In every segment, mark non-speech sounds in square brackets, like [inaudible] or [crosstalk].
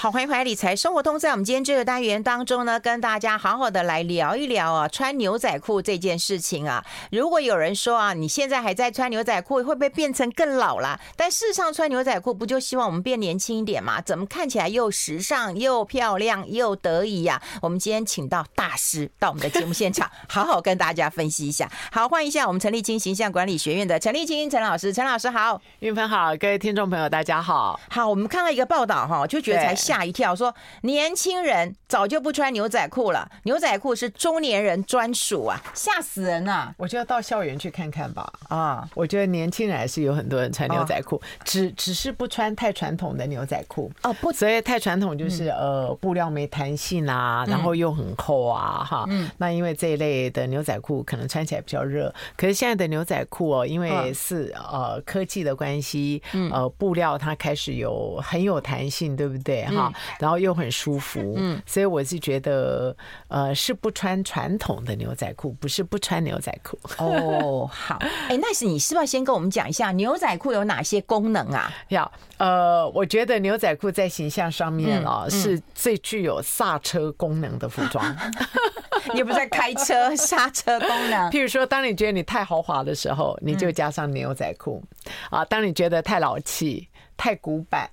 好，欢迎回来理财生活通，在我们今天这个单元当中呢，跟大家好好的来聊一聊啊，穿牛仔裤这件事情啊。如果有人说啊，你现在还在穿牛仔裤，会不会变成更老了？但事实上，穿牛仔裤不就希望我们变年轻一点嘛？怎么看起来又时尚又漂亮又得意呀？我们今天请到大师到我们的节目现场，好好跟大家分析一下。好，欢迎一下我们陈立清形象管理学院的陈立清陈老师，陈老师好，云鹏好，各位听众朋友大家好。好，我们看到一个报道哈，就觉得才。吓一跳，说年轻人早就不穿牛仔裤了，牛仔裤是中年人专属啊，吓死人呐！我就要到校园去看看吧。啊，我觉得年轻人还是有很多人穿牛仔裤，只只是不穿太传统的牛仔裤哦。不，所以太传统就是呃布料没弹性啊，然后又很厚啊，哈。嗯。那因为这一类的牛仔裤可能穿起来比较热，可是现在的牛仔裤哦，因为是呃科技的关系，呃布料它开始有很有弹性，对不对？啊，然后又很舒服，嗯，所以我是觉得，呃，是不穿传统的牛仔裤，不是不穿牛仔裤。哦，好，哎，那是你是不是要先跟我们讲一下牛仔裤有哪些功能啊？要，呃，我觉得牛仔裤在形象上面啊，是最具有刹车功能的服装。[laughs] 你不是在开车，刹车功能。譬如说，当你觉得你太豪华的时候，你就加上牛仔裤啊；当你觉得太老气、太古板。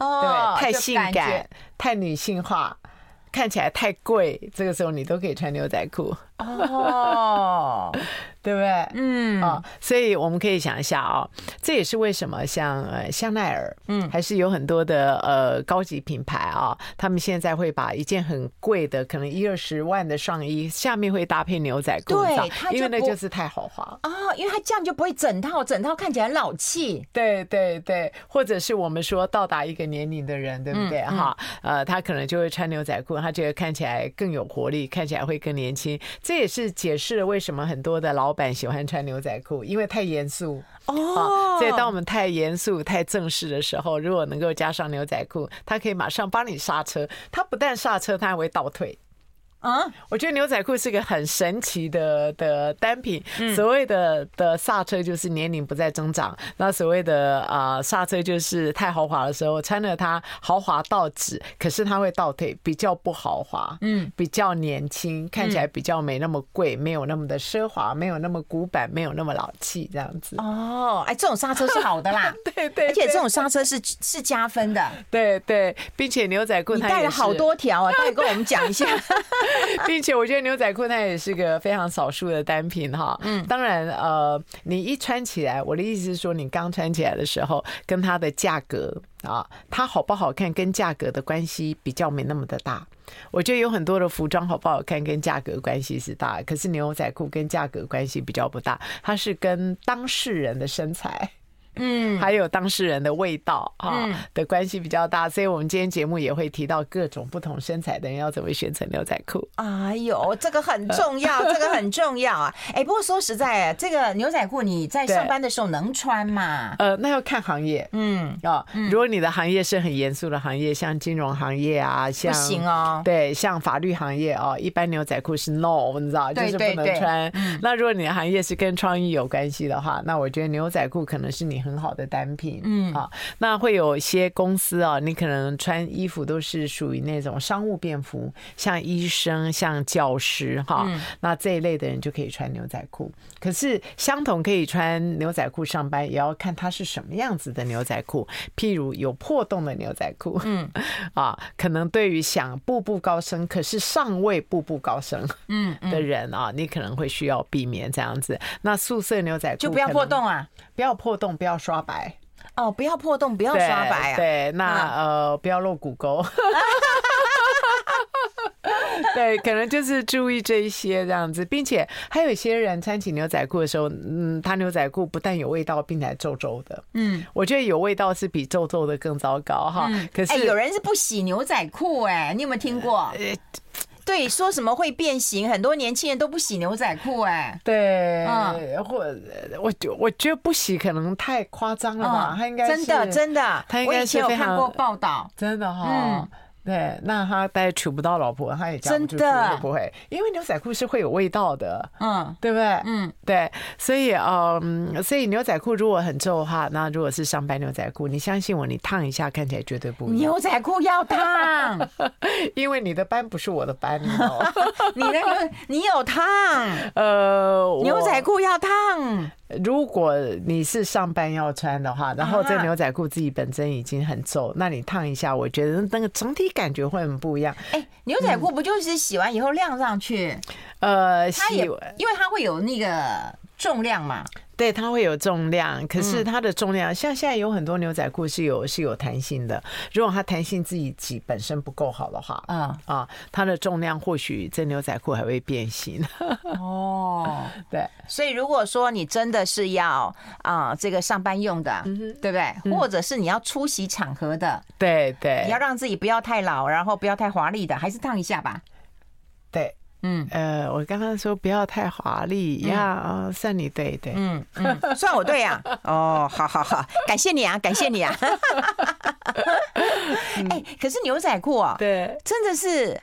哦，对，太性感，太女性化，看起来太贵，这个时候你都可以穿牛仔裤。哦。对不对？嗯啊，所以我们可以想一下啊，这也是为什么像呃香奈儿，嗯，还是有很多的呃高级品牌啊，他们现在会把一件很贵的，可能一二十万的上衣下面会搭配牛仔裤，对，因为那就是太豪华啊，因为它这样就不会整套整套看起来老气。对对对，或者是我们说到达一个年龄的人，对不对？哈，呃，他可能就会穿牛仔裤，他觉得看起来更有活力，看起来会更年轻。这也是解释了为什么很多的老。板喜欢穿牛仔裤，因为太严肃哦。所以当我们太严肃、太正式的时候，如果能够加上牛仔裤，它可以马上帮你刹车。它不但刹车，它还会倒退。啊，我觉得牛仔裤是个很神奇的的单品。所谓的的刹车就是年龄不再增长，那所谓的啊刹车就是太豪华的时候穿了它豪华到止，可是它会倒退，比较不豪华，嗯，比较年轻，看起来比较没那么贵，没有那么的奢华，没有那么古板，没有那么老气，这样子。哦，哎，这种刹车是好的啦，[laughs] 对对，而且这种刹车是是加分的，对对，并且牛仔裤你带了好多条啊，[laughs] 快跟我们讲一下。[laughs] 并且我觉得牛仔裤它也是个非常少数的单品哈，嗯，当然呃，你一穿起来，我的意思是说，你刚穿起来的时候，跟它的价格啊，它好不好看跟价格的关系比较没那么的大。我觉得有很多的服装好不好看跟价格关系是大，可是牛仔裤跟价格关系比较不大，它是跟当事人的身材。嗯，还有当事人的味道啊的关系比较大，所以我们今天节目也会提到各种不同身材的人要怎么选择牛仔裤。哎呦，这个很重要，这个很重要啊！[laughs] 哎，不过说实在，这个牛仔裤你在上班的时候能穿吗？呃，那要看行业。嗯啊，如果你的行业是很严肃的行业，像金融行业啊，像不行哦。对，像法律行业哦，一般牛仔裤是 no，你知道，就是不能穿。那如果你的行业是跟创意有关系的话，那我觉得牛仔裤可能是你很好的单品，嗯，啊，那会有一些公司啊，你可能穿衣服都是属于那种商务便服，像医生、像教师，哈，那这一类的人就可以穿牛仔裤。可是相同可以穿牛仔裤上班，也要看它是什么样子的牛仔裤。譬如有破洞的牛仔裤，嗯，[laughs] 啊，可能对于想步步高升，可是尚未步步高升，嗯的人啊，你可能会需要避免这样子。那素色牛仔裤就不要破洞啊。不要破洞，不要刷白哦！不要破洞，不要刷白啊！对，那呃，不要露骨沟。[laughs] 对，可能就是注意这一些这样子，并且还有一些人穿起牛仔裤的时候，嗯，他牛仔裤不但有味道，并且还皱皱的。嗯，我觉得有味道是比皱皱的更糟糕哈。可是有人是不洗牛仔裤哎，你有没有听过？对，说什么会变形？很多年轻人都不洗牛仔裤，哎，对，嗯，或我我觉得不洗可能太夸张了吧？他应该真的真的，他应该是有看过报道，真的哈。对，那他大概娶不到老婆，他也嫁不出去，会不会？因为牛仔裤是会有味道的，嗯，对不对？嗯，对，所以嗯，所以牛仔裤如果很皱的话，那如果是上班牛仔裤，你相信我，你烫一下看起来绝对不一样。牛仔裤要烫，[laughs] 因为你的斑不是我的斑，你知道吗？你那个你有烫，[laughs] 呃，牛仔裤要烫。如果你是上班要穿的话，然后这牛仔裤自己本身已经很皱，那你烫一下，我觉得那个整体感觉会很不一样。哎，牛仔裤不就是洗完以后晾上去？呃，它也因为它会有那个重量嘛。对，它会有重量，可是它的重量，像现在有很多牛仔裤是有是有弹性的。如果它弹性自己挤本身不够好的话，嗯啊，它的重量或许这牛仔裤还会变形。哦，[laughs] 对，所以如果说你真的是要啊这个上班用的，对不对？或者是你要出席场合的，对对，你要让自己不要太老，然后不要太华丽的，还是烫一下吧。对。嗯，呃，我刚刚说不要太华丽呀，算你对对，嗯嗯，[laughs] 算我对呀，哦，好好好，感谢你啊，感谢你啊，[laughs] 哎，可是牛仔裤啊，对，真的是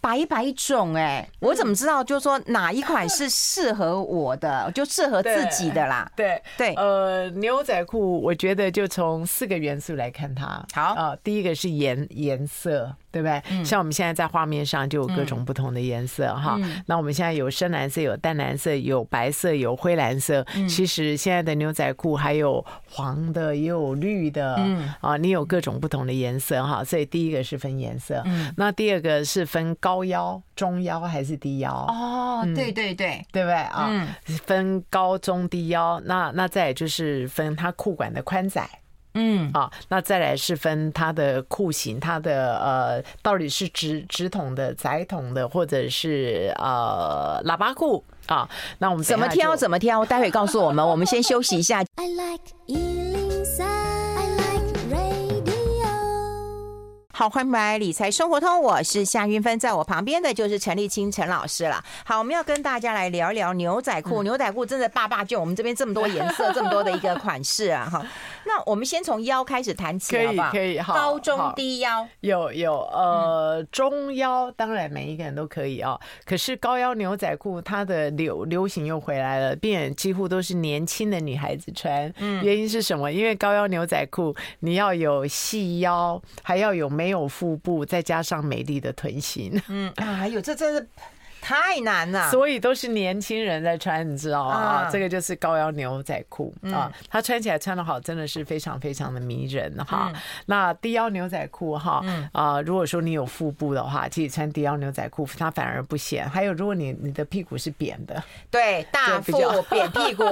百百种哎，我怎么知道？就是说哪一款是适合我的，就适合自己的啦。对对，呃，牛仔裤，我觉得就从四个元素来看它。好啊，第一个是颜颜色。对不对？像我们现在在画面上就有各种不同的颜色哈。那我们现在有深蓝色、有淡蓝色、有白色、有灰蓝色。其实现在的牛仔裤还有黄的，也有绿的。嗯啊，你有各种不同的颜色哈。所以第一个是分颜色。嗯。那第二个是分高腰、中腰还是低腰？哦，对对对，对不对啊？嗯。分高中低腰，那那再就是分它裤管的宽窄。嗯，好，那再来是分它的裤型，它的呃，到底是直直筒的、窄筒的，或者是呃喇叭裤啊？那我们怎么挑？怎么挑？待会告诉我们。我们先休息一下。好，欢迎来理财生活通，我是夏云芬，在我旁边的就是陈立清陈老师了。好，我们要跟大家来聊一聊牛仔裤。牛仔裤真的爸爸就我们这边这么多颜色，[laughs] 这么多的一个款式啊，哈。那我们先从腰开始谈起，好不好？可以，可以，好。高中低腰有有呃中腰，当然每一个人都可以啊。可是高腰牛仔裤它的流流行又回来了，变几乎都是年轻的女孩子穿。嗯，原因是什么？因为高腰牛仔裤你要有细腰，还要有没。没有腹部，再加上美丽的臀型，[laughs] 嗯啊，还有这真是。太难了，所以都是年轻人在穿，你知道吗？啊，这个就是高腰牛仔裤啊，它穿起来穿的好，真的是非常非常的迷人哈。那低腰牛仔裤哈，啊，如果说你有腹部的话，其实穿低腰牛仔裤它反而不显。还有，如果你你的屁股是扁的，对，大腹扁屁股，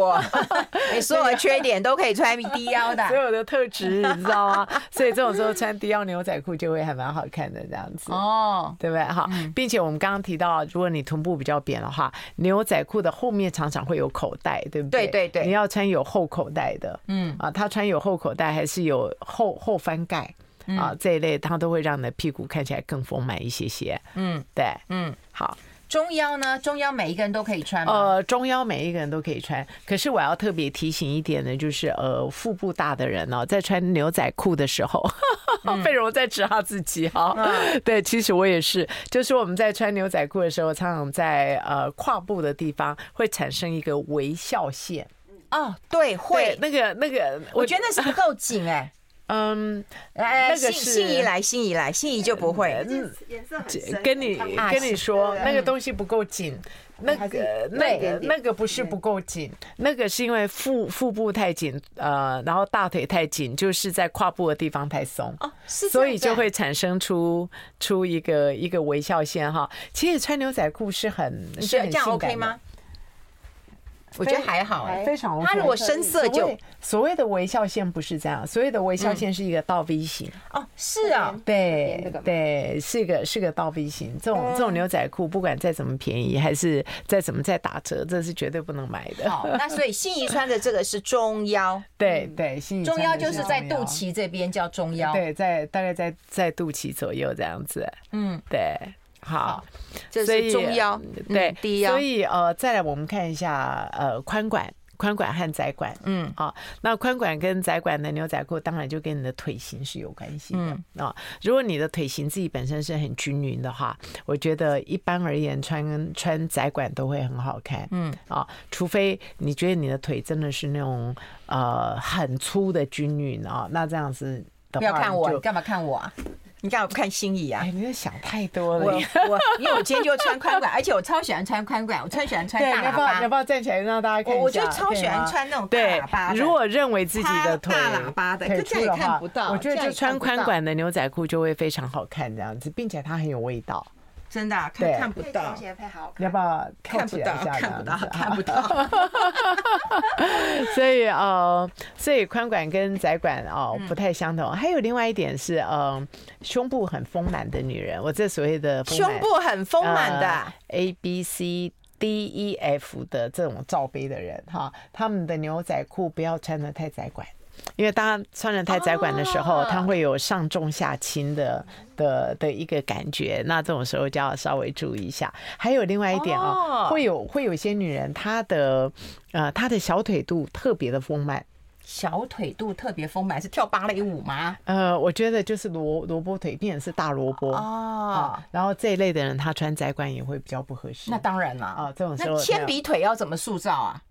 [laughs] 你所有的缺点都可以穿低腰的，[laughs] 所有的特质你知道吗？所以这种时候穿低腰牛仔裤就会还蛮好看的这样子。哦，对不对？哈，并且我们刚刚提到，如果你臀部比较扁的话，牛仔裤的后面常常会有口袋，对不对？对对对，你要穿有后口袋的，嗯。啊，他穿有后口袋还是有后后翻盖。啊这一类，它都会让你的屁股看起来更丰满一些些。嗯，对，嗯，好。中腰呢？中腰每一个人都可以穿吗？呃，中腰每一个人都可以穿。可是我要特别提醒一点呢，就是呃，腹部大的人哦，在穿牛仔裤的时候，费荣在指他自己哈。[laughs] 对，其实我也是，就是我们在穿牛仔裤的时候，常常在呃胯部的地方会产生一个微笑线。哦，对，会那个那个，我觉得那是不够紧哎。嗯，来，那个是心仪来，心仪来，心仪就不会。嗯，颜色很跟你跟你说，那个东西不够紧，那个那个那个不是不够紧，那个是因为腹腹部太紧，呃，然后大腿太紧，就是在胯部的地方太松，哦，所以就会产生出出一个一个微笑线哈。其实穿牛仔裤是很是很性感吗？我觉得还好，非常 OK。它如果深色就所谓的微笑线不是这样，所谓的微笑线是一个倒 V 型。哦，是啊，对对，是一个是个倒 V 型。这种这种牛仔裤不管再怎么便宜，还是再怎么再打折，这是绝对不能买的。好，[laughs] 那所以心仪穿的这个是中腰，对 [laughs] 对，心仪中腰就是在肚脐这边叫中腰，对，在大概在在肚脐左右这样子，嗯，对。好，这是中腰，对，低腰。所以呃，再来我们看一下呃，宽管宽管和窄管，嗯，啊，那宽管跟窄管的牛仔裤当然就跟你的腿型是有关系的啊。如果你的腿型自己本身是很均匀的话，我觉得一般而言穿穿窄管都会很好看，嗯啊，除非你觉得你的腿真的是那种呃很粗的均匀啊，那这样子的话不要看我，干嘛看我啊？你干嘛不看心仪啊？哎，你在想太多了。我我因为我今天就穿宽管，而且我超喜欢穿宽管，我超喜欢穿大喇叭。要不要站起来让大家看？我就超喜欢穿那种大喇叭。如果认为自己的腿大喇叭的，可这样也看不到。我觉得就穿宽管的牛仔裤就会非常好看，这样子，并且它很有味道。真的看看不到，要不要看不到？看不到，看不到。[laughs] 所以呃，所以宽管跟窄管哦不太相同。还有另外一点是，嗯，胸部很丰满的女人，我这所谓的胸部很丰满的 A B C D E F 的这种罩杯的人哈，他们的牛仔裤不要穿的太窄管。因为当他穿的太窄管的时候，他会有上重下轻的的的一个感觉，那这种时候就要稍微注意一下。还有另外一点啊，会有会有些女人，她的呃她的小腿肚特别的丰满，小腿肚特别丰满是跳芭蕾舞吗？呃，我觉得就是萝萝卜腿，变成是大萝卜哦。然后这一类的人，她穿窄管也会比较不合适。那当然了啊，这种时候铅笔腿要怎么塑造啊？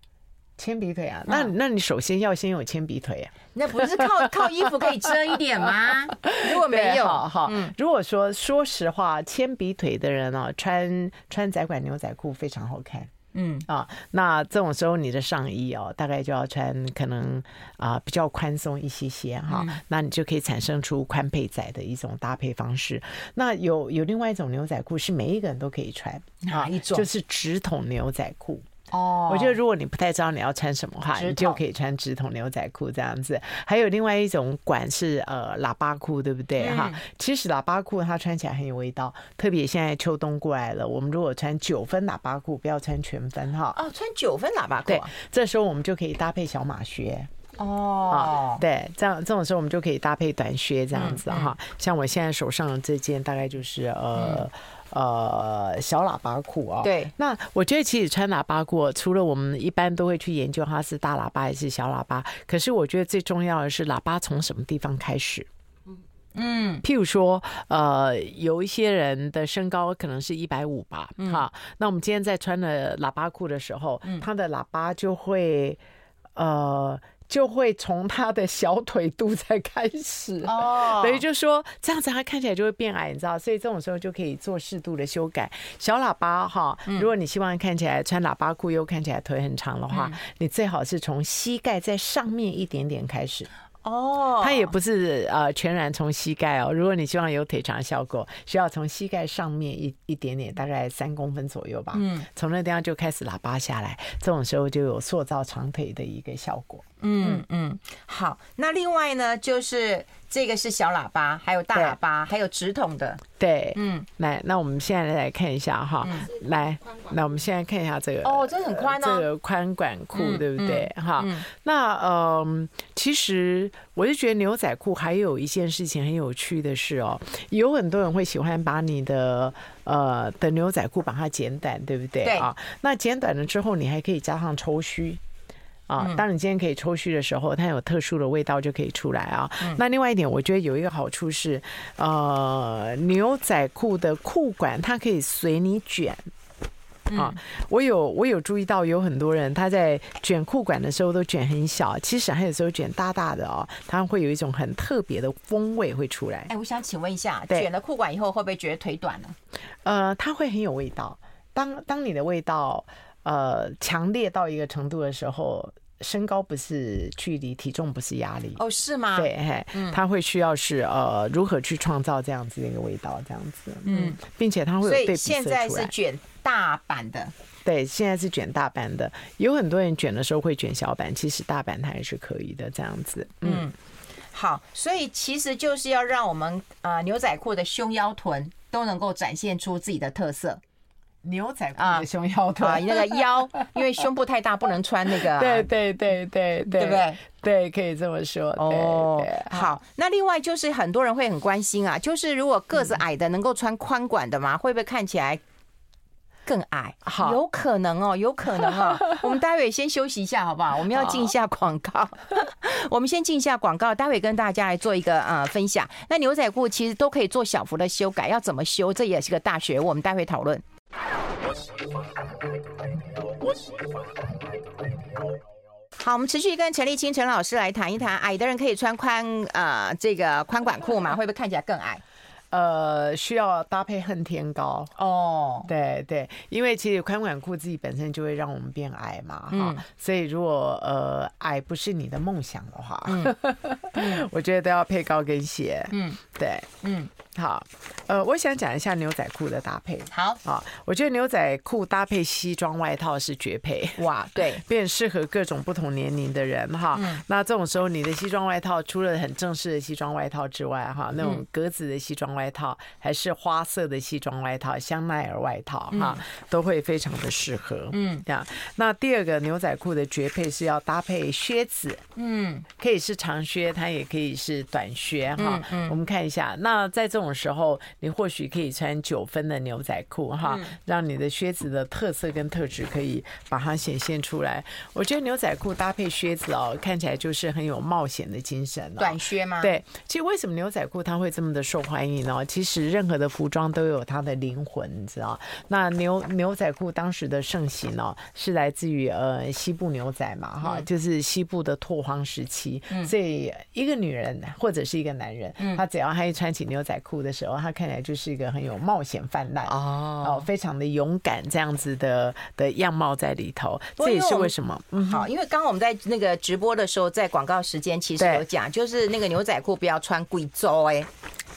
铅笔腿啊，那那你首先要先有铅笔腿啊。那不是靠 [laughs] 靠衣服可以遮一点吗？[laughs] 如果没有，哈，嗯，如果说说实话，铅笔腿的人啊，穿穿窄管牛仔裤非常好看，嗯啊，那这种时候你的上衣哦，大概就要穿可能啊比较宽松一些些哈，那你就可以产生出宽配窄的一种搭配方式。那有有另外一种牛仔裤是每一个人都可以穿，哪一种？就是直筒牛仔裤。哦，我觉得如果你不太知道你要穿什么话，你就可以穿直筒牛仔裤这样子。还有另外一种管是呃喇叭裤，对不对哈？其实喇叭裤它穿起来很有味道，特别现在秋冬过来了，我们如果穿九分喇叭裤，不要穿全分哈。哦，穿九分喇叭裤，对，这时候我们就可以搭配小马靴。哦，对，这样这种时候我们就可以搭配短靴这样子哈。像我现在手上的这件，大概就是呃。呃，小喇叭裤啊，对。那我觉得其实穿喇叭裤，除了我们一般都会去研究它是大喇叭还是小喇叭，可是我觉得最重要的是喇叭从什么地方开始。嗯，譬如说，呃，有一些人的身高可能是一百五吧，哈，那我们今天在穿的喇叭裤的时候，它的喇叭就会，呃。就会从他的小腿肚才开始哦，[laughs] 等于就说这样子，他看起来就会变矮，你知道，所以这种时候就可以做适度的修改。小喇叭哈，如果你希望看起来穿喇叭裤又看起来腿很长的话，你最好是从膝盖在上面一点点开始。哦，它也不是呃全然从膝盖哦。如果你希望有腿长效果，需要从膝盖上面一一点点，大概三公分左右吧。嗯，从那地方就开始喇叭下来，这种时候就有塑造长腿的一个效果。嗯嗯，好，那另外呢就是。这个是小喇叭，还有大喇叭，还有直筒的。对，嗯，来，那我们现在来看一下哈，来，那我们现在看一下这个。哦，这很宽哦，这个宽管裤，对不对？哈，那嗯，其实我就觉得牛仔裤还有一件事情很有趣的是哦，有很多人会喜欢把你的呃的牛仔裤把它剪短，对不对？对啊，那剪短了之后，你还可以加上抽须。啊，当你今天可以抽须的时候，它有特殊的味道就可以出来啊。那另外一点，我觉得有一个好处是，呃，牛仔裤的裤管它可以随你卷。啊，我有我有注意到有很多人他在卷裤管的时候都卷很小，其实还有时候卷大大的哦，它会有一种很特别的风味会出来。哎，我想请问一下，卷了裤管以后会不会觉得腿短呢？呃，它会很有味道。当当你的味道呃强烈到一个程度的时候。身高不是距离，体重不是压力哦，是吗？对，嘿，他会需要是呃，如何去创造这样子的一个味道，这样子，嗯，并且他会有对现在是卷大版的，对，现在是卷大版的。有很多人卷的时候会卷小版，其实大版它还是可以的，这样子。嗯，好，所以其实就是要让我们呃牛仔裤的胸腰臀都能够展现出自己的特色。牛仔裤的胸腰臀啊，那个腰，因为胸部太大，不能穿那个。[laughs] 对对对对对，对不对？对，可以这么说。哦，好。那另外就是很多人会很关心啊，就是如果个子矮的能够穿宽管的吗？会不会看起来更矮，好，有可能哦，有可能哦。[laughs] 我们待会先休息一下，好不好？我们要进一下广告，[laughs] 我们先进一下广告，待会跟大家来做一个呃分享。那牛仔裤其实都可以做小幅的修改，要怎么修？这也是个大学，我们待会讨论。好，我们持续跟陈立青陈老师来谈一谈，矮的人可以穿宽呃这个宽管裤吗？会不会看起来更矮？呃，需要搭配恨天高哦，对对，因为其实宽管裤自己本身就会让我们变矮嘛，哈、嗯，所以如果呃矮不是你的梦想的话，嗯、[laughs] 我觉得都要配高跟鞋，嗯，对，嗯。好，呃，我想讲一下牛仔裤的搭配。好，好，我觉得牛仔裤搭配西装外套是绝配。哇，[laughs] 对，便适合各种不同年龄的人哈。嗯、那这种时候，你的西装外套除了很正式的西装外套之外，哈，那种格子的西装外套，还是花色的西装外套、香奈儿外套哈，都会非常的适合。嗯，这样。那第二个牛仔裤的绝配是要搭配靴子。嗯，可以是长靴，它也可以是短靴哈。嗯，我们看一下，那在这种。这种时候，你或许可以穿九分的牛仔裤哈，让你的靴子的特色跟特质可以把它显现出来。我觉得牛仔裤搭配靴子哦，看起来就是很有冒险的精神。短靴吗？对，其实为什么牛仔裤它会这么的受欢迎呢？其实任何的服装都有它的灵魂，你知道？那牛牛仔裤当时的盛行哦，是来自于呃西部牛仔嘛哈，就是西部的拓荒时期。所以一个女人或者是一个男人，他只要他一穿起牛仔裤。裤的时候，他看起来就是一个很有冒险泛滥哦，非常的勇敢这样子的的样貌在里头。这也是为什么嗯好，因为刚刚我们在那个直播的时候，在广告时间其实有讲，就是那个牛仔裤不要穿贵州哎，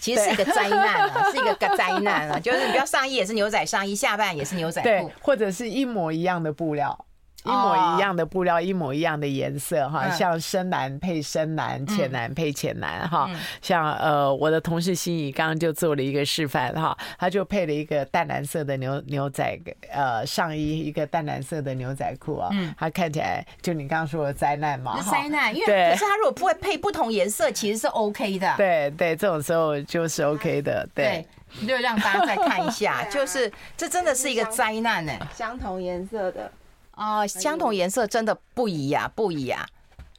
其实是一个灾难啊，[laughs] 是一个灾难啊，就是你不要上衣也是牛仔上衣，下半也是牛仔裤，或者是一模一样的布料。一模一样的布料，一模一样的颜色，哈，像深蓝配深蓝，浅蓝配浅蓝，哈，像呃，我的同事心怡刚刚就做了一个示范，哈，他就配了一个淡蓝色的牛牛仔呃上衣，一个淡蓝色的牛仔裤啊，他看起来就你刚刚说的灾难嘛，灾难，因为可是他如果不会配不同颜色，其实是 OK 的，对对，这种时候就是 OK 的，对，就让大家再看一下，[laughs] 就是这真的是一个灾难呢，相同颜色的。啊，相同颜色真的不一样，不宜呀，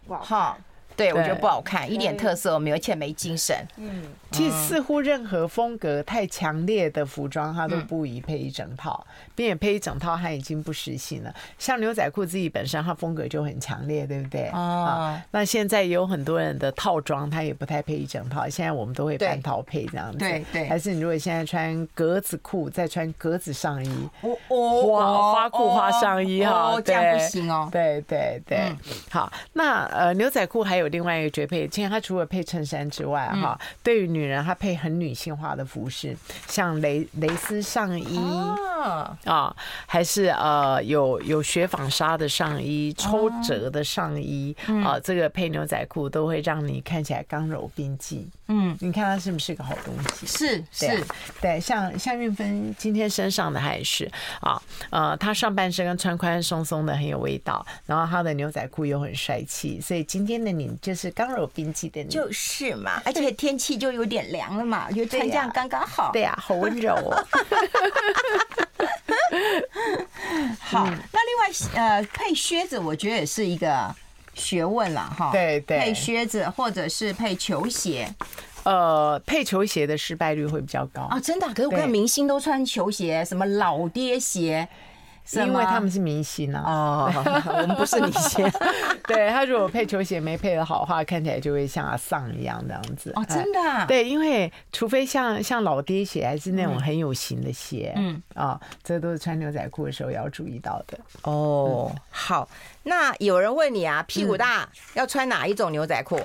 哈。对，我觉得不好看，一点特色没有，而且没精神。嗯，其实似乎任何风格太强烈的服装，它都不宜配一整套，并且配一整套它已经不时兴了。像牛仔裤自己本身，它风格就很强烈，对不对？啊，那现在有很多人的套装，它也不太配一整套。现在我们都会半套配这样子，对对。还是你如果现在穿格子裤，再穿格子上衣，花花裤花上衣哈，这样不行哦。对对对，好，那呃牛仔裤还有。有另外一个绝配，其实它除了配衬衫之外，哈，对于女人，她配很女性化的服饰，像蕾蕾丝上衣啊，还是呃有有雪纺纱的上衣、抽褶的上衣啊，这个配牛仔裤都会让你看起来刚柔并济。嗯，你看它是不是个好东西？是是，对，像像运芬今天身上的还是啊，呃，她上半身跟穿宽松松的很有味道，然后她的牛仔裤又很帅气，所以今天的你。就是刚柔并济的你，就是嘛，而且天气就有点凉了嘛，就穿这样刚刚好。对呀，好温柔哦。[laughs] [laughs] 好，那另外呃，配靴子我觉得也是一个学问了哈。对对，配靴子或者是配球鞋，呃，配球鞋的失败率会比较高啊，真的。可是我看明星都穿球鞋，什么老爹鞋。因为他们是明星啊，哦，[laughs] 我们不是明星。[laughs] 对，他如果配球鞋没配得好的话，看起来就会像阿桑一样这样子。哦，真的、啊？对，因为除非像像老爹鞋，还是那种很有型的鞋，嗯啊，这都是穿牛仔裤的时候要注意到的。哦，好，那有人问你啊，屁股大要穿哪一种牛仔裤？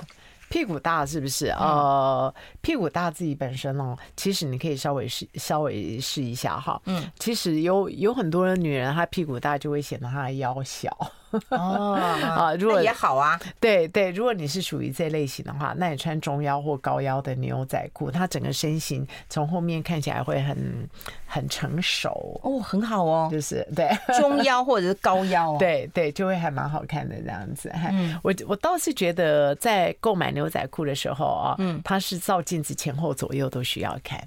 屁股大是不是？呃，屁股大自己本身哦，其实你可以稍微试稍微试一下哈。嗯，其实有有很多的女人，她屁股大就会显得她的腰小。哦 [laughs] 啊，如果也好啊，对对，如果你是属于这类型的话，那你穿中腰或高腰的牛仔裤，它整个身形从后面看起来会很很成熟。哦，很好哦，就是对。中腰或者是高腰，[laughs] 对对，就会还蛮好看的这样子。嗯，我我倒是觉得在购买牛仔裤的时候啊，嗯，它是照镜子前后左右都需要看。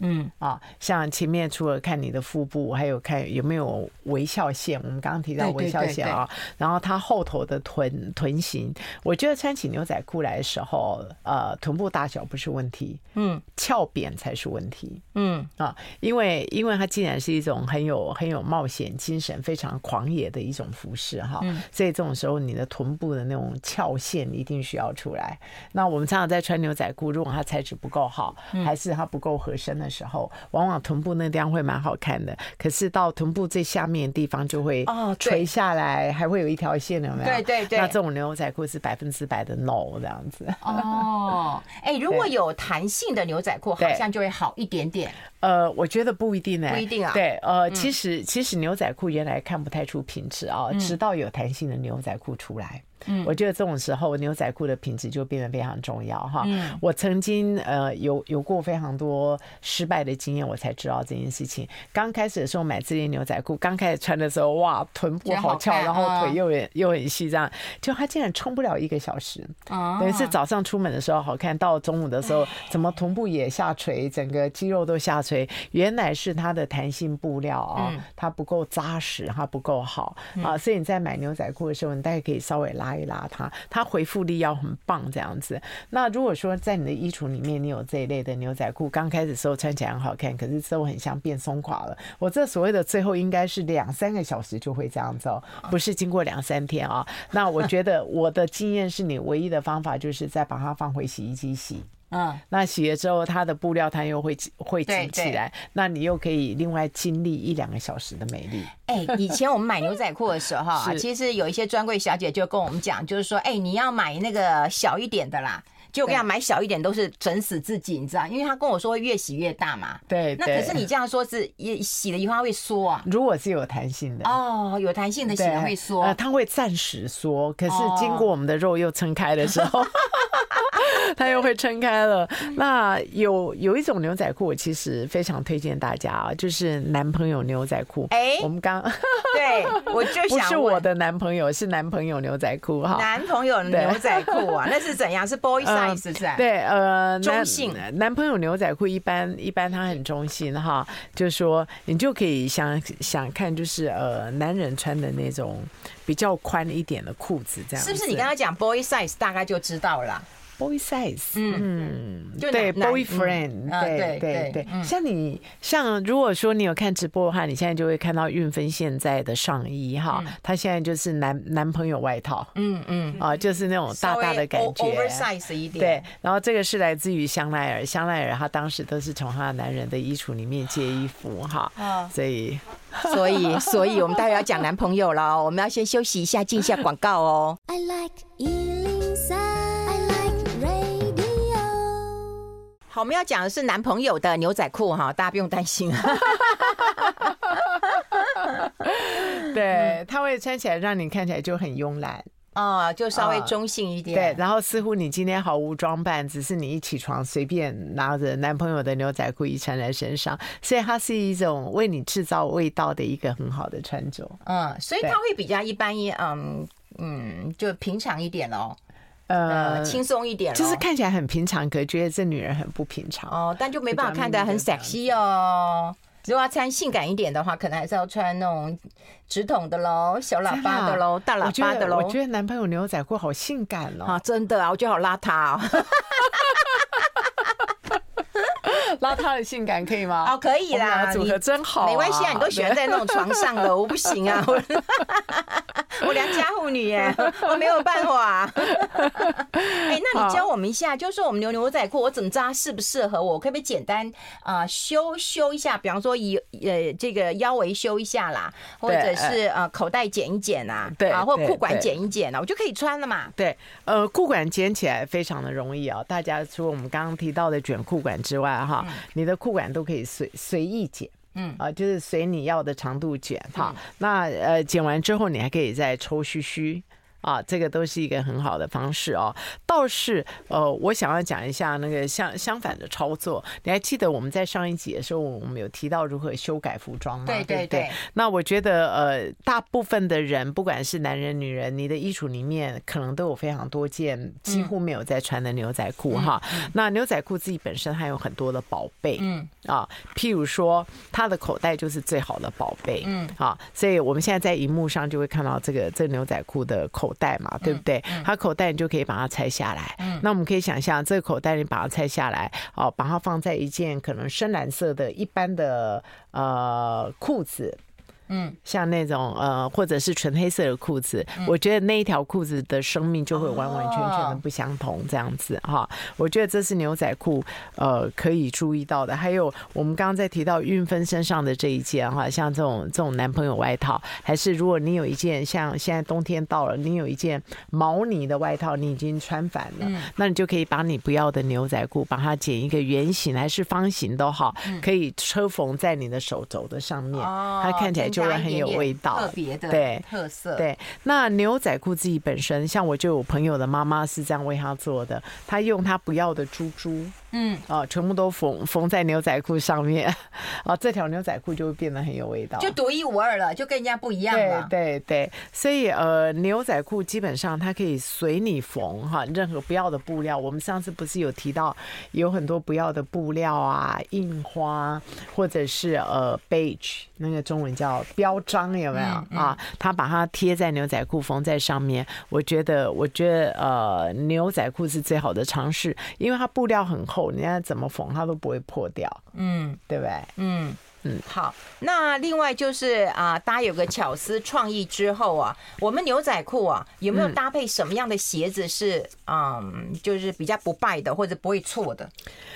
嗯。啊，像前面除了看你的腹部，还有看有没有微笑线。我们刚刚提到微笑线啊，然后它后头的臀臀型，我觉得穿起牛仔裤来的时候，呃，臀部大小不是问题，嗯，翘扁才是问题，嗯。啊，因为因为它既然是一种很有很有冒险精神、非常狂野的一种服饰哈，所以这种时候你的臀部的那种翘线一定需要出来。那我们常常在穿牛仔裤，如果它材质不够好，还是它不够合身的时候，往往臀部那地方会蛮好看的，可是到臀部最下面的地方就会哦垂下来，还会有一条线，有没有？对对对。那这种牛仔裤是百分之百的 no 这样子。哦，哎，如果有弹性的牛仔裤，[laughs] 好像就会好一点点。呃，我觉得不一定呢，不一定啊。对，呃，其实其实牛仔裤原来看不太出品质啊，直到有弹性的牛仔裤出来。嗯，我觉得这种时候牛仔裤的品质就变得非常重要哈。嗯，我曾经呃有有过非常多失败的经验，我才知道这件事情。刚开始的时候买这件牛仔裤，刚开始穿的时候，哇，臀部好翘，然后腿又很又很细，这样，就它竟然撑不了一个小时。哦，等于是早上出门的时候好看，到中午的时候怎么臀部也下垂，整个肌肉都下垂，原来是它的弹性布料啊，它不够扎实，它不够好啊。所以你在买牛仔裤的时候，你大概可以稍微拉。拉一拉它，它回复力要很棒，这样子。那如果说在你的衣橱里面，你有这一类的牛仔裤，刚开始时候穿起来很好看，可是之后很像变松垮了。我这所谓的最后应该是两三个小时就会这样子哦，不是经过两三天啊。那我觉得我的经验是你唯一的方法就是再把它放回洗衣机洗。嗯，那洗了之后，它的布料它又会会紧起来，那你又可以另外经历一两个小时的美丽。哎，以前我们买牛仔裤的时候啊，[laughs] 其实有一些专柜小姐就跟我们讲，就是说，哎，你要买那个小一点的啦。就我讲，买小一点都是整死自己，你知道？因为他跟我说会越洗越大嘛。对。那可是你这样说是也洗了以后它会缩啊？如果是有弹性的哦，有弹性的洗了会缩。呃，它会暂时缩，可是经过我们的肉又撑开的时候。[laughs] 它又会撑开了。那有有一种牛仔裤，我其实非常推荐大家啊，就是男朋友牛仔裤。哎，我们刚 [laughs] 对，我就想不是我的男朋友，是男朋友牛仔裤哈。男朋友牛仔裤啊，那是怎样？是 [laughs] boy 对，呃，中性。男朋友牛仔裤一般一般他很中性哈，就是说你就可以想想看，就是呃，男人穿的那种比较宽一点的裤子，这样是不是？你刚刚讲 boy size，大概就知道了。Boy size，嗯，对，boyfriend，对对对，像你像如果说你有看直播的话，你现在就会看到运芬现在的上衣哈，她现在就是男男朋友外套，嗯嗯，啊，就是那种大大的感觉，oversize 一点，对。然后这个是来自于香奈儿，香奈儿她当时都是从她的男人的衣橱里面借衣服哈，所以 [laughs] 所以所以我们待会要讲男朋友了，我们要先休息一下，进一下广告哦。I like 好，我们要讲的是男朋友的牛仔裤哈，大家不用担心。[laughs] 对，它会穿起来让你看起来就很慵懒哦，就稍微中性一点。对，然后似乎你今天毫无装扮，只是你一起床随便拿着男朋友的牛仔裤一穿在身上，所以它是一种为你制造味道的一个很好的穿着。嗯，所以它会比较一般一嗯嗯，就平常一点哦。呃，轻松一点，就是看起来很平常，可觉得这女人很不平常哦，但就没办法看得很 sexy 哦。如果要穿性感一点的话，可能还是要穿那种直筒的喽，小喇叭的喽，大喇叭的喽。我觉得男朋友牛仔裤好性感哦，啊，真的啊，我觉得好邋遢哦。[laughs] 邋遢的性感可以吗？哦，可以啦，组合真好，没关系啊，你都喜欢在那种床上的，我不行啊，[laughs] 我 [laughs] 我良家妇女耶，我没有办法。[laughs] 哎，那你教我们一下，就是说我们牛牛仔裤，我怎么知道它适不适合我？可不可以简单啊修修一下？比方说以呃这个腰围修一下啦，或者是呃口袋剪一剪啊，对啊，或者裤管剪一剪啊，我就可以穿了嘛。对，呃，裤管剪起来非常的容易啊，大家除了我们刚刚提到的卷裤管之外，哈。你的裤管都可以随随意剪，嗯啊，就是随你要的长度剪哈。那呃剪完之后，你还可以再抽须须啊，这个都是一个很好的方式哦。倒是呃，我想要讲一下那个相相反的操作。你还记得我们在上一集的时候，我们有提到如何修改服装吗？对对对。那我觉得呃，大部分的人，不管是男人女人，你的衣橱里面可能都有非常多件几乎没有在穿的牛仔裤哈。那牛仔裤自己本身还有很多的宝贝，嗯啊，譬如说它的口袋就是最好的宝贝，嗯啊，所以我们现在在荧幕上就会看到这个这个牛仔裤的口袋嘛，对不对？它口袋你就可以把它拆下来，那我们可以想象这个口袋你把它拆下来，哦，把它放在一件可能深蓝色的一般的呃裤子。嗯，像那种呃，或者是纯黑色的裤子，嗯、我觉得那一条裤子的生命就会完完全全的不相同，这样子哈。我觉得这是牛仔裤呃可以注意到的。还有我们刚刚在提到运芬身上的这一件哈，像这种这种男朋友外套，还是如果你有一件像现在冬天到了，你有一件毛呢的外套，你已经穿反了，嗯、那你就可以把你不要的牛仔裤，把它剪一个圆形还是方形都好，可以车缝在你的手肘的上面，它看起来就。就会很有味道，特别的对特色对。那牛仔裤自己本身，像我就有朋友的妈妈是这样为他做的，他用他不要的珠珠。嗯，哦，全部都缝缝在牛仔裤上面，[laughs] 啊，这条牛仔裤就会变得很有味道，就独一无二了，就跟人家不一样了。对对对，所以呃，牛仔裤基本上它可以随你缝哈，任何不要的布料。我们上次不是有提到有很多不要的布料啊，印花或者是呃 beige 那个中文叫标章有没有啊？他把它贴在牛仔裤缝在上面，我觉得我觉得呃牛仔裤是最好的尝试，因为它布料很厚。人家怎么缝它都不会破掉，嗯，对不对？嗯。嗯，好，那另外就是啊，大家有个巧思创意之后啊，我们牛仔裤啊有没有搭配什么样的鞋子是嗯，就是比较不败的或者不会错的？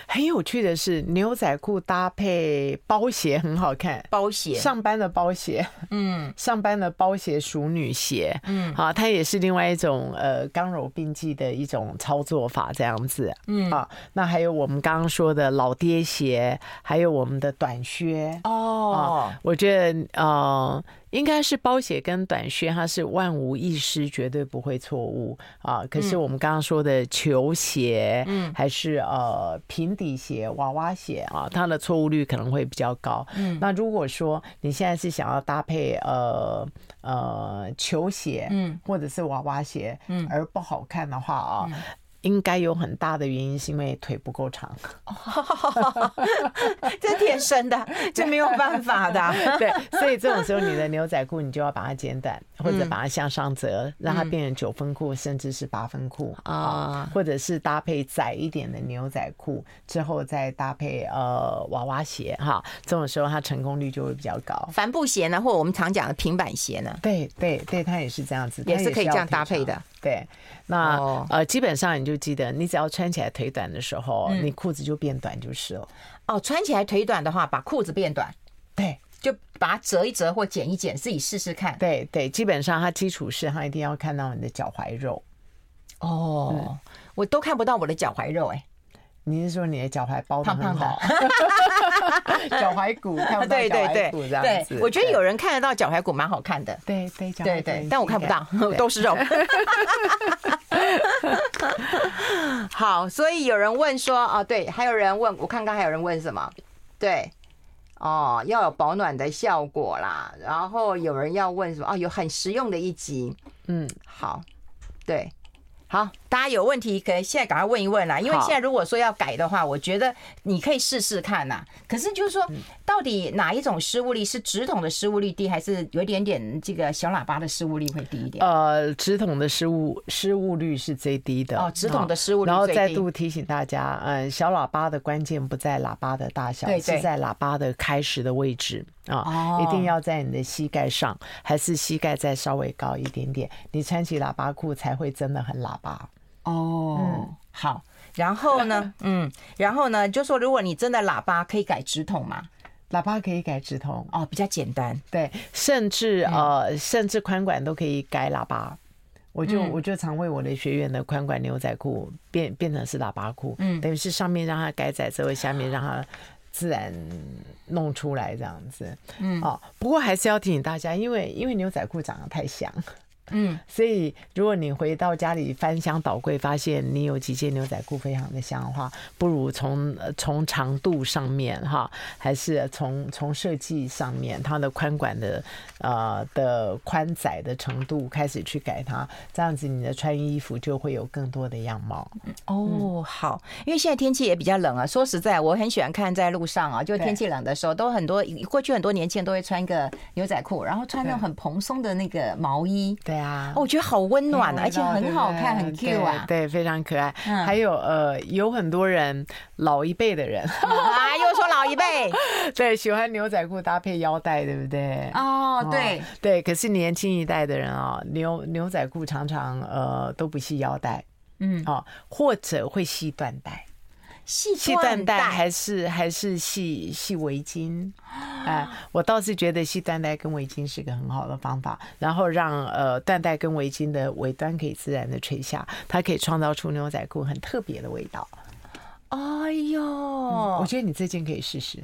很有趣的是，牛仔裤搭配包鞋很好看，包鞋。上班的包鞋，嗯，上班的包鞋淑女鞋，嗯，好，它也是另外一种呃刚柔并济的一种操作法，这样子，嗯，啊，那还有我们刚刚说的老爹鞋，还有我们的短靴。哦，我觉得呃，应该是包鞋跟短靴，它是万无一失，绝对不会错误。啊。可是我们刚刚说的球鞋，嗯，还是呃平底鞋、娃娃鞋啊，它的错误率可能会比较高。嗯，那如果说你现在是想要搭配呃呃球鞋，嗯，或者是娃娃鞋，嗯，而不好看的话啊。应该有很大的原因，是因为腿不够长。[laughs] 这天生的，[laughs] 这没有办法的。[laughs] 对，所以这种时候，你的牛仔裤你就要把它剪短，或者把它向上折，让它变成九分裤，甚至是八分裤啊，或者是搭配窄一点的牛仔裤之后再搭配呃娃娃鞋哈，这种时候它成功率就会比较高。帆布鞋呢，或者我们常讲的平板鞋呢？对对对，它也是这样子，也是可以这样搭配的。对，那呃，基本上你就记得，你只要穿起来腿短的时候，你裤子就变短就是了。哦，穿起来腿短的话，把裤子变短，对，就把它折一折或剪一剪，自己试试看。对对，基本上它基础是它一定要看到你的脚踝肉。哦，我都看不到我的脚踝肉哎。你是说你的脚踝包的很好？[laughs] 脚踝骨 [laughs] 看不到脚踝骨这样子。我觉得有人看得到脚踝骨蛮好看的。对对对对，但我看不到，[laughs] 都是肉。好，所以有人问说，哦，对，还有人问，我看看还有人问什么？对，哦，要有保暖的效果啦。然后有人要问什么？哦，有很实用的一集。嗯，好，对。好，大家有问题可以现在赶快问一问啦。因为现在如果说要改的话，我觉得你可以试试看呐。可是就是说，到底哪一种失误率是直筒的失误率低，还是有一点点这个小喇叭的失误率会低一点？呃，直筒的失误失误率是最低的。哦，直筒的失误率。然后再度提醒大家，嗯，小喇叭的关键不在喇叭的大小，是在喇叭的开始的位置。啊，一定要在你的膝盖上，还是膝盖再稍微高一点点，你穿起喇叭裤才会真的很喇叭。哦，嗯、好，然后呢，[laughs] 嗯，然后呢，就说如果你真的喇叭可以改直筒嘛？喇叭可以改直筒哦，比较简单。对，甚至呃，甚至宽管都可以改喇叭。我就我就常为我的学员的宽管牛仔裤变变成是喇叭裤，嗯，等于是上面让它改窄，之后下面让它。自然弄出来这样子，嗯，哦，不过还是要提醒大家，因为因为牛仔裤长得太像，嗯，所以如果你回到家里翻箱倒柜，发现你有几件牛仔裤非常的香的话，不如从从长度上面哈，还是从从设计上面，它的宽管的呃的宽窄的程度开始去改它，这样子你的穿衣服就会有更多的样貌。哦，好，因为现在天气也比较冷啊。说实在，我很喜欢看在路上啊，就天气冷的时候，都很多过去很多年轻人都会穿个牛仔裤，然后穿那种很蓬松的那个毛衣。对啊，我觉得好温暖，而且很好看，很 Q 啊，对，非常可爱。还有呃，有很多人老一辈的人 [laughs] 啊，又说老一辈，[laughs] 对，喜欢牛仔裤搭配腰带，对不对？哦，对对。可是年轻一代的人啊，牛牛仔裤常常呃都不系腰带，嗯，哦，或者会系缎带。系缎带还是还是系系围巾，哎，我倒是觉得系缎带跟围巾是个很好的方法，然后让呃缎带跟围巾的尾端可以自然的垂下，它可以创造出牛仔裤很特别的味道。哎呦，嗯，我觉得你这件可以试试。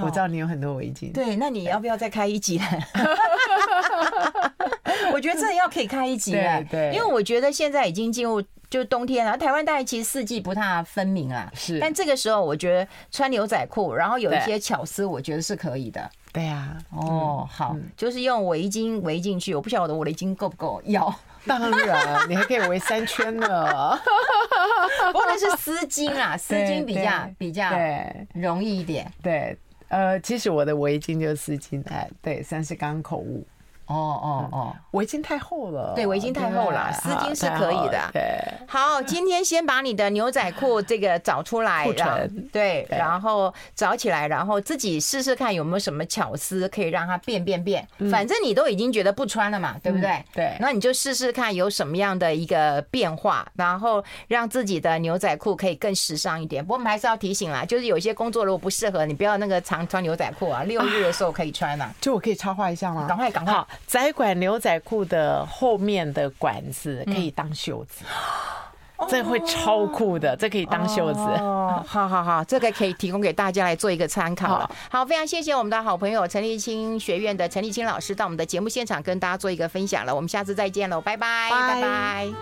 我知道你有很多围巾，对，那你要不要再开一集？[laughs] [laughs] [laughs] 我觉得这要可以开一集，对对，因为我觉得现在已经进入。就冬天了，台湾大概其实四季不太分明啊。是，但这个时候我觉得穿牛仔裤，然后有一些巧思，我觉得是可以的。对啊，哦，好，就是用围巾围进去。我不晓得我的围巾够不够要。当然，你还可以围三圈呢。[laughs] 不过那是丝巾啊，丝巾比较比较容易一点。对，呃，其实我的围巾就是丝巾，哎，对，算是刚口误。哦哦哦，围巾太厚了，对，围巾太厚了，丝巾是可以的。对，好，今天先把你的牛仔裤这个找出来，对，然后找起来，然后自己试试看有没有什么巧思可以让它变变变。反正你都已经觉得不穿了嘛，对不对？对，那你就试试看有什么样的一个变化，然后让自己的牛仔裤可以更时尚一点。不过我们还是要提醒啦，就是有些工作如果不适合你，不要那个常穿牛仔裤啊，六日的时候可以穿啊。就我可以插话一下吗？赶快，赶快。窄管牛仔裤的后面的管子可以当袖子，这会超酷的，这可以当袖子。哦，好好好，这个可以提供给大家来做一个参考。好，非常谢谢我们的好朋友陈立青学院的陈立青老师到我们的节目现场跟大家做一个分享了。我们下次再见喽，拜拜，拜拜。